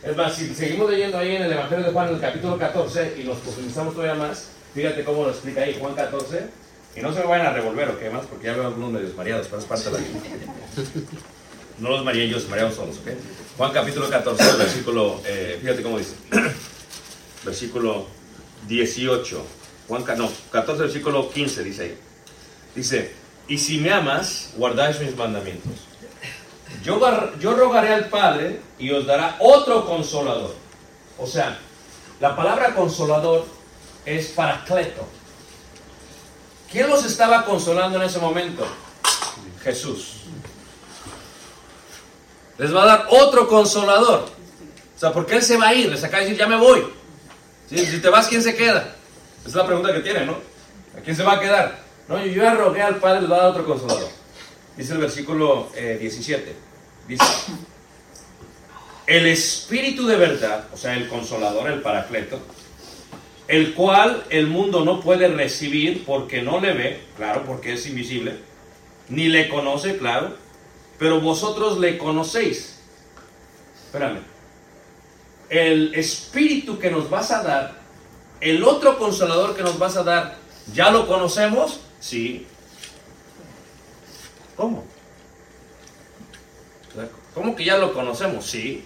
[SPEAKER 1] Es más, si seguimos leyendo ahí en el Evangelio de Juan, en el capítulo 14, y nos profundizamos todavía más, fíjate cómo lo explica ahí Juan 14, y no se me vayan a revolver o qué más, porque ya veo algunos medios mareados, pero es parte de la. No los mareé yo, se marearon solos, ¿ok? Juan capítulo 14, versículo, eh, fíjate cómo dice, versículo 18, Juan, no, 14, versículo 15 dice ahí. Dice, y si me amas, guardáis mis mandamientos. Yo, gar- yo rogaré al Padre y os dará otro consolador. O sea, la palabra consolador es paracleto. ¿Quién los estaba consolando en ese momento? Jesús. Les va a dar otro consolador. O sea, ¿por qué Él se va a ir? Les acaba de decir, ya me voy. Si te vas, ¿quién se queda? Esa es la pregunta que tiene, ¿no? ¿A quién se va a quedar? No, yo ya rogué al Padre, les va a dar otro consolador. Dice el versículo eh, 17. Dice, el Espíritu de verdad, o sea, el consolador, el paracleto, el cual el mundo no puede recibir porque no le ve, claro, porque es invisible, ni le conoce, claro, pero vosotros le conocéis. Espérame. El Espíritu que nos vas a dar, el otro consolador que nos vas a dar, ¿ya lo conocemos? Sí. ¿Cómo? ¿Cómo que ya lo conocemos? Sí.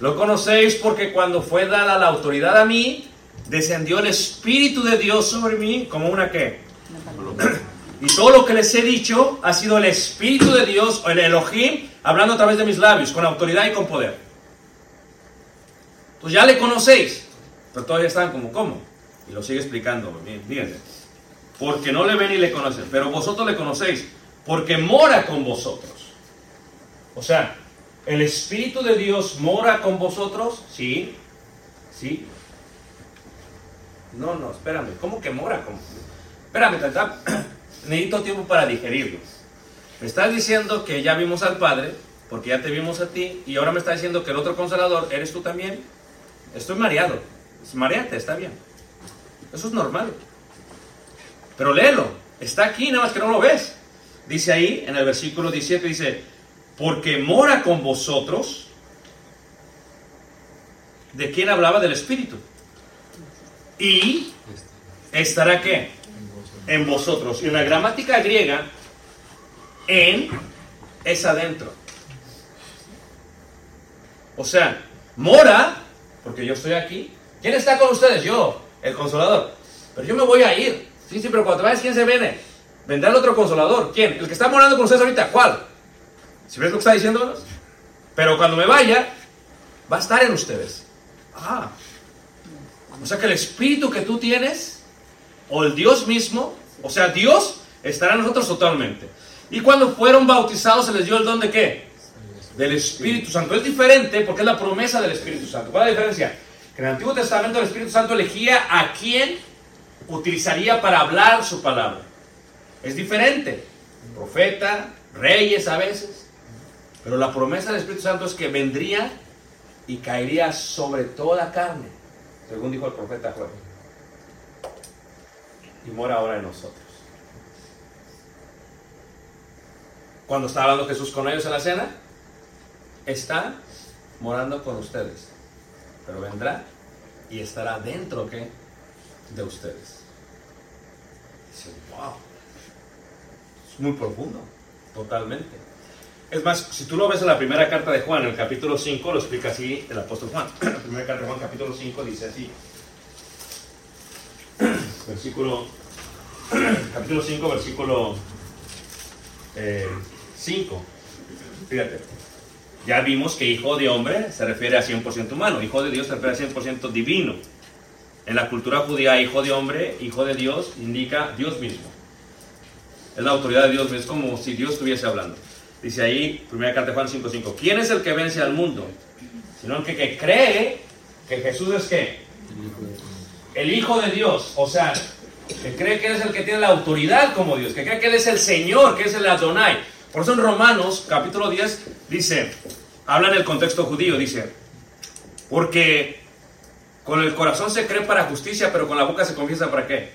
[SPEAKER 1] Lo conocéis porque cuando fue dada la autoridad a mí, descendió el Espíritu de Dios sobre mí como una qué. Y todo lo que les he dicho ha sido el Espíritu de Dios, el Elohim, hablando a través de mis labios, con autoridad y con poder. Pues ya le conocéis, pero todavía están como, ¿cómo? Y lo sigue explicando, fíjense. Porque no le ven y le conocen, pero vosotros le conocéis, porque mora con vosotros. O sea, ¿el Espíritu de Dios mora con vosotros? Sí, sí. No, no, espérame, ¿cómo que mora con Espérame, necesito tiempo para digerirlo. Me estás diciendo que ya vimos al Padre, porque ya te vimos a ti, y ahora me estás diciendo que el otro consolador eres tú también. Estoy mareado. Mareate, está bien. Eso es normal. Pero léelo. Está aquí, nada más que no lo ves. Dice ahí, en el versículo 17, dice, porque mora con vosotros. ¿De quién hablaba? Del Espíritu. Y estará qué? En vosotros. Y en la gramática griega, en es adentro. O sea, mora, porque yo estoy aquí. ¿Quién está con ustedes? Yo, el consolador. Pero yo me voy a ir. Sí, sí, pero cuando te vayas, ¿quién se viene? Vendrá el otro consolador. ¿Quién? El que está morando con ustedes ahorita. ¿Cuál? ¿Si ves lo que está diciendo? Pero cuando me vaya, va a estar en ustedes. Ah. O sea que el espíritu que tú tienes, o el Dios mismo, o sea, Dios estará en nosotros totalmente. Y cuando fueron bautizados se les dio el don de qué? Del Espíritu Santo. Es diferente porque es la promesa del Espíritu Santo. ¿Cuál es la diferencia? Que en el Antiguo Testamento el Espíritu Santo elegía a quién utilizaría para hablar su palabra. Es diferente. Profeta, reyes a veces. Pero la promesa del Espíritu Santo es que vendría y caería sobre toda carne, según dijo el profeta Juan. Y mora ahora en nosotros. Cuando está hablando Jesús con ellos en la cena, está morando con ustedes. Pero vendrá y estará dentro ¿qué? de ustedes. Dice, wow. Es muy profundo, totalmente. Es más, si tú lo ves en la primera carta de Juan, en el capítulo 5, lo explica así el apóstol Juan. La primera carta de Juan, capítulo 5, dice así. Versículo, capítulo 5, versículo eh, 5. Fíjate. Ya vimos que hijo de hombre se refiere a 100% humano, hijo de Dios se refiere a 100% divino. En la cultura judía, hijo de hombre, hijo de Dios, indica Dios mismo. Es la autoridad de Dios, es como si Dios estuviese hablando. Dice ahí, primera carta de Juan 5.5, ¿quién es el que vence al mundo? Sino el que, que cree que Jesús es qué? El Hijo de Dios, o sea, que cree que Él es el que tiene la autoridad como Dios, que cree que Él es el Señor, que es el Adonai. Por eso en Romanos, capítulo 10, dice, habla en el contexto judío, dice, porque con el corazón se cree para justicia, pero con la boca se confiesa para qué?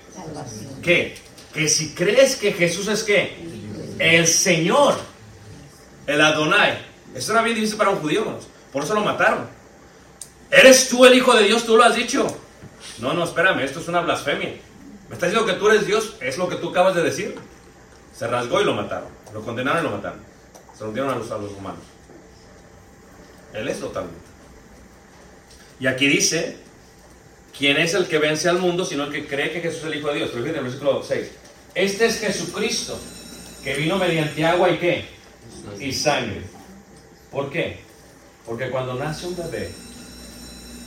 [SPEAKER 1] ¿Qué? Que si crees que Jesús es qué? El Señor, el Adonai. Eso era bien difícil para un judío. Por eso lo mataron. ¿Eres tú el Hijo de Dios? ¿Tú lo has dicho? No, no, espérame, esto es una blasfemia. ¿Me estás diciendo que tú eres Dios? Es lo que tú acabas de decir. Se rasgó y lo mataron. Lo condenaron y lo mataron. Se lo dieron a los, a los humanos. Él es totalmente. Y aquí dice, ¿quién es el que vence al mundo sino el que cree que Jesús es el Hijo de Dios? Pero fíjate versículo 6. Este es Jesucristo, que vino mediante agua y qué? Y sangre. ¿Por qué? Porque cuando nace un bebé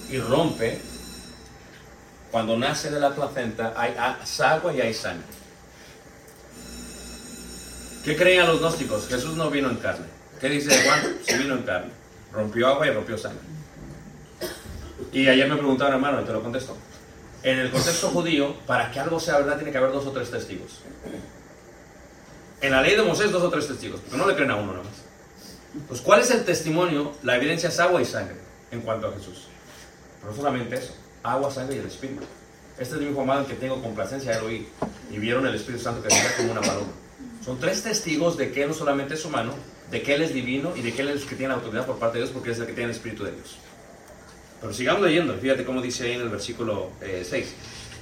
[SPEAKER 1] y rompe, cuando nace de la placenta hay agua y hay sangre. ¿Qué creían los gnósticos? Jesús no vino en carne. ¿Qué dice Juan? Sí vino en carne. Rompió agua y rompió sangre. Y ayer me preguntaron, hermano, y te lo contesto. En el contexto judío, para que algo sea verdad, tiene que haber dos o tres testigos. En la ley de Moisés, dos o tres testigos, porque no le creen a uno nada más. Pues, ¿cuál es el testimonio? La evidencia es agua y sangre en cuanto a Jesús. Pero no solamente eso, agua, sangre y el Espíritu. Este es mi hijo amado en que tengo complacencia de oír. Y vieron el Espíritu Santo que venía como una paloma. Son tres testigos de que Él no solamente es humano, de que Él es divino y de que Él es el que tiene autoridad por parte de Dios porque es el que tiene el Espíritu de Dios. Pero sigamos leyendo, fíjate cómo dice ahí en el versículo eh, 6.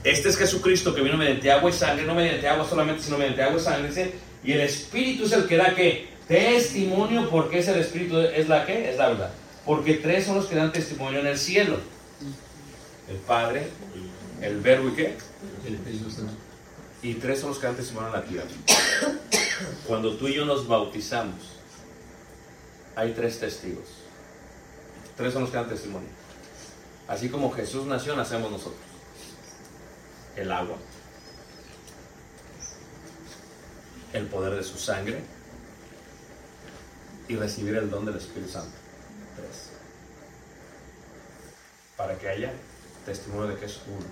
[SPEAKER 1] Este es Jesucristo que vino mediante agua y sangre, no mediante agua solamente, sino mediante agua y sangre. Dice, y el Espíritu es el que da que testimonio, porque es el Espíritu, es la que, es la verdad. Porque tres son los que dan testimonio en el cielo: el Padre, el Verbo y qué? Y tres son los que dan testimonio en la tierra. Cuando tú y yo nos bautizamos, hay tres testigos. Tres son los que dan testimonio. Así como Jesús nació, nacemos nosotros. El agua, el poder de su sangre y recibir el don del Espíritu Santo. Tres. Para que haya testimonio de que es uno.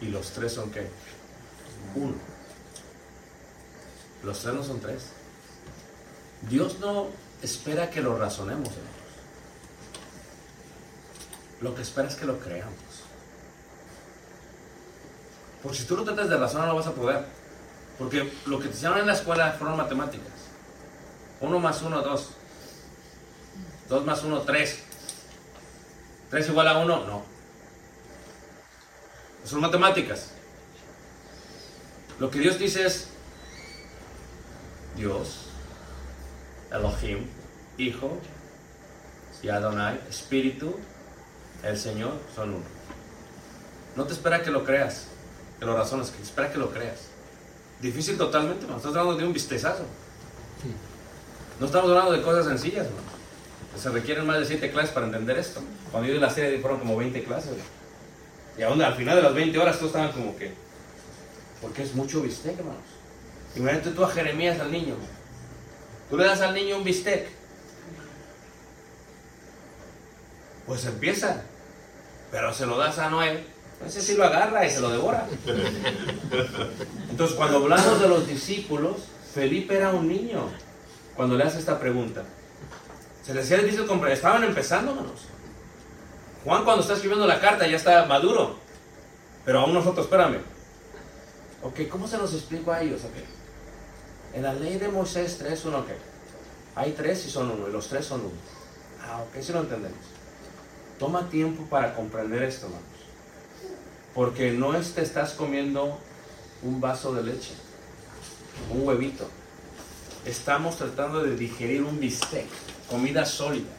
[SPEAKER 1] Y los tres son qué? Uno. Los tres no son tres. Dios no espera que lo razonemos. Lo que espera es que lo creamos. Porque si tú lo tratas de razonar no vas a poder. Porque lo que te enseñaron en la escuela fueron matemáticas. Uno más uno, dos. Dos más uno, tres. ¿Tres igual a uno? No. Son matemáticas. Lo que Dios dice es Dios, Elohim, Hijo y Espíritu, el Señor, son uno. No te espera que lo creas, que lo razones, que espera que lo creas. Difícil totalmente, no estamos hablando de un vistezazo. No estamos hablando de cosas sencillas, ¿no? Se requieren más de 7 clases para entender esto. Cuando yo di la serie fueron como 20 clases. ¿no? Y aún al final de las 20 horas todos estaban como que... Porque es mucho bistec, hermanos. Imagínate tú a Jeremías al niño. Tú le das al niño un bistec. Pues empieza. Pero se lo das a Noé. Ese sí lo agarra y se lo devora. Entonces cuando hablamos de los discípulos, Felipe era un niño. Cuando le hace esta pregunta. Se les hacía difícil comprender. Estaban empezando, hermanos. Juan cuando está escribiendo la carta ya está maduro. Pero aún nosotros, espérame. Ok, ¿cómo se los explico a ellos? Ok. En la ley de Moisés 3, uno, ok. Hay tres y son uno, y los tres son uno. Ah, ok, si lo entendemos. Toma tiempo para comprender esto, hermanos. Porque no te estás comiendo un vaso de leche, un huevito. Estamos tratando de digerir un bistec, comida sólida,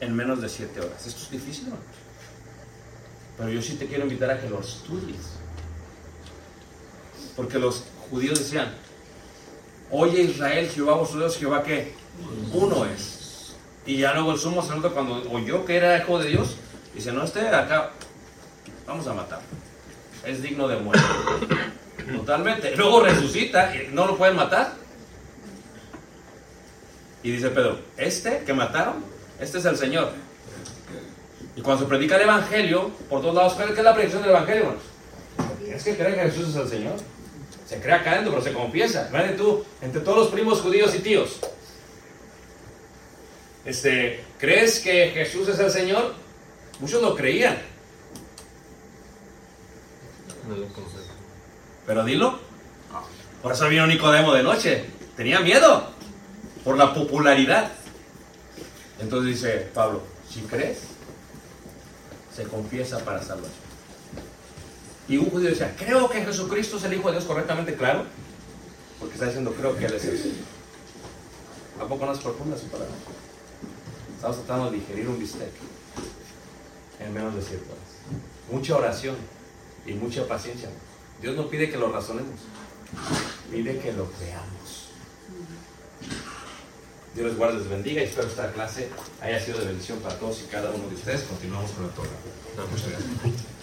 [SPEAKER 1] en menos de siete horas. Esto es difícil, hermanos. Pero yo sí te quiero invitar a que lo estudies. Porque los judíos decían, oye Israel, Jehová vosotros Dios, Jehová qué? Uno es. Y ya luego el sumo sacerdote cuando oyó que era hijo de Dios, dice, no esté acá, vamos a matar. Es digno de muerte. Totalmente. Luego resucita y no lo pueden matar. Y dice Pedro, este que mataron, este es el Señor. Y cuando se predica el Evangelio, por todos lados, ¿qué es la predicción del Evangelio? hermanos? Tienes que creer que Jesús es el Señor. Se cree acá pero se confiesa. Imagínate tú, entre todos los primos judíos y tíos. Este, ¿Crees que Jesús es el Señor? Muchos lo creían. Pero dilo. Por eso vino Nicodemo de noche. Tenía miedo. Por la popularidad. Entonces dice Pablo, si crees, se confiesa para salvación. Y un judío decía, creo que Jesucristo es el Hijo de Dios correctamente, claro. Porque está diciendo, creo que Él es Señor. ¿A poco no es profunda su palabra? Estamos tratando de digerir un bistec en menos de siete horas. Mucha oración y mucha paciencia. Dios no pide que lo razonemos, pide que lo creamos. Dios les guarde, les bendiga y espero esta clase haya sido de bendición para todos y cada uno de ustedes. Continuamos con el programa. Muchas gracias.